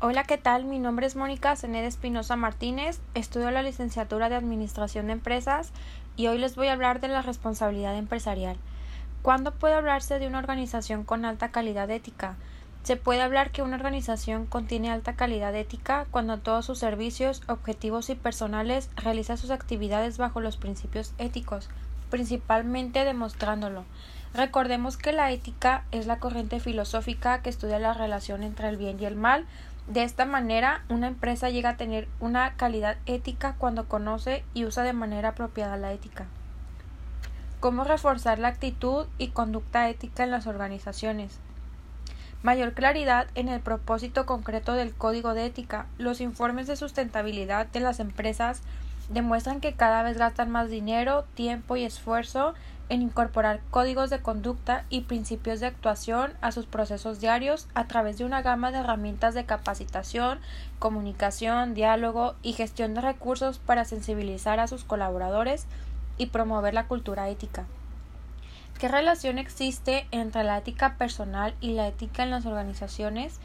Hola, ¿qué tal? Mi nombre es Mónica Zened Espinosa Martínez, estudio la licenciatura de Administración de Empresas y hoy les voy a hablar de la responsabilidad empresarial. ¿Cuándo puede hablarse de una organización con alta calidad ética? Se puede hablar que una organización contiene alta calidad ética cuando todos sus servicios, objetivos y personales realizan sus actividades bajo los principios éticos, principalmente demostrándolo. Recordemos que la ética es la corriente filosófica que estudia la relación entre el bien y el mal. De esta manera, una empresa llega a tener una calidad ética cuando conoce y usa de manera apropiada la ética. ¿Cómo reforzar la actitud y conducta ética en las organizaciones? Mayor claridad en el propósito concreto del código de ética. Los informes de sustentabilidad de las empresas demuestran que cada vez gastan más dinero, tiempo y esfuerzo en incorporar códigos de conducta y principios de actuación a sus procesos diarios a través de una gama de herramientas de capacitación, comunicación, diálogo y gestión de recursos para sensibilizar a sus colaboradores y promover la cultura ética. ¿Qué relación existe entre la ética personal y la ética en las organizaciones?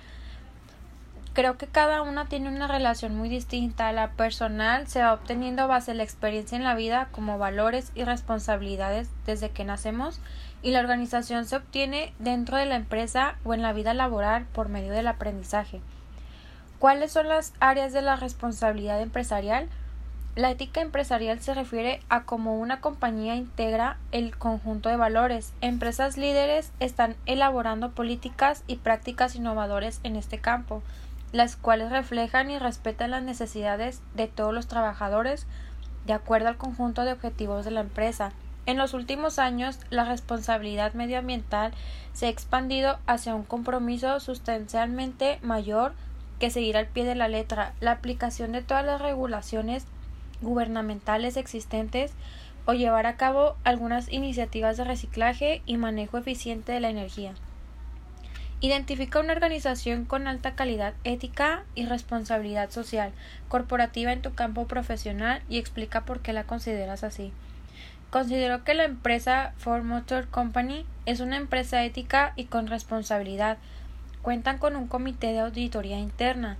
Creo que cada una tiene una relación muy distinta. La personal se va obteniendo base a la experiencia en la vida como valores y responsabilidades desde que nacemos y la organización se obtiene dentro de la empresa o en la vida laboral por medio del aprendizaje. ¿Cuáles son las áreas de la responsabilidad empresarial? La ética empresarial se refiere a cómo una compañía integra el conjunto de valores. Empresas líderes están elaborando políticas y prácticas innovadoras en este campo, las cuales reflejan y respetan las necesidades de todos los trabajadores de acuerdo al conjunto de objetivos de la empresa. En los últimos años, la responsabilidad medioambiental se ha expandido hacia un compromiso sustancialmente mayor que seguir al pie de la letra. La aplicación de todas las regulaciones gubernamentales existentes o llevar a cabo algunas iniciativas de reciclaje y manejo eficiente de la energía. Identifica una organización con alta calidad ética y responsabilidad social corporativa en tu campo profesional y explica por qué la consideras así. Considero que la empresa Ford Motor Company es una empresa ética y con responsabilidad. Cuentan con un comité de auditoría interna,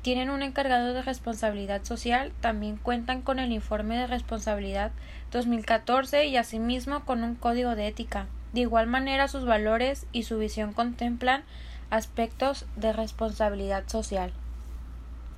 tienen un encargado de responsabilidad social, también cuentan con el informe de responsabilidad 2014 y asimismo con un código de ética. De igual manera sus valores y su visión contemplan aspectos de responsabilidad social.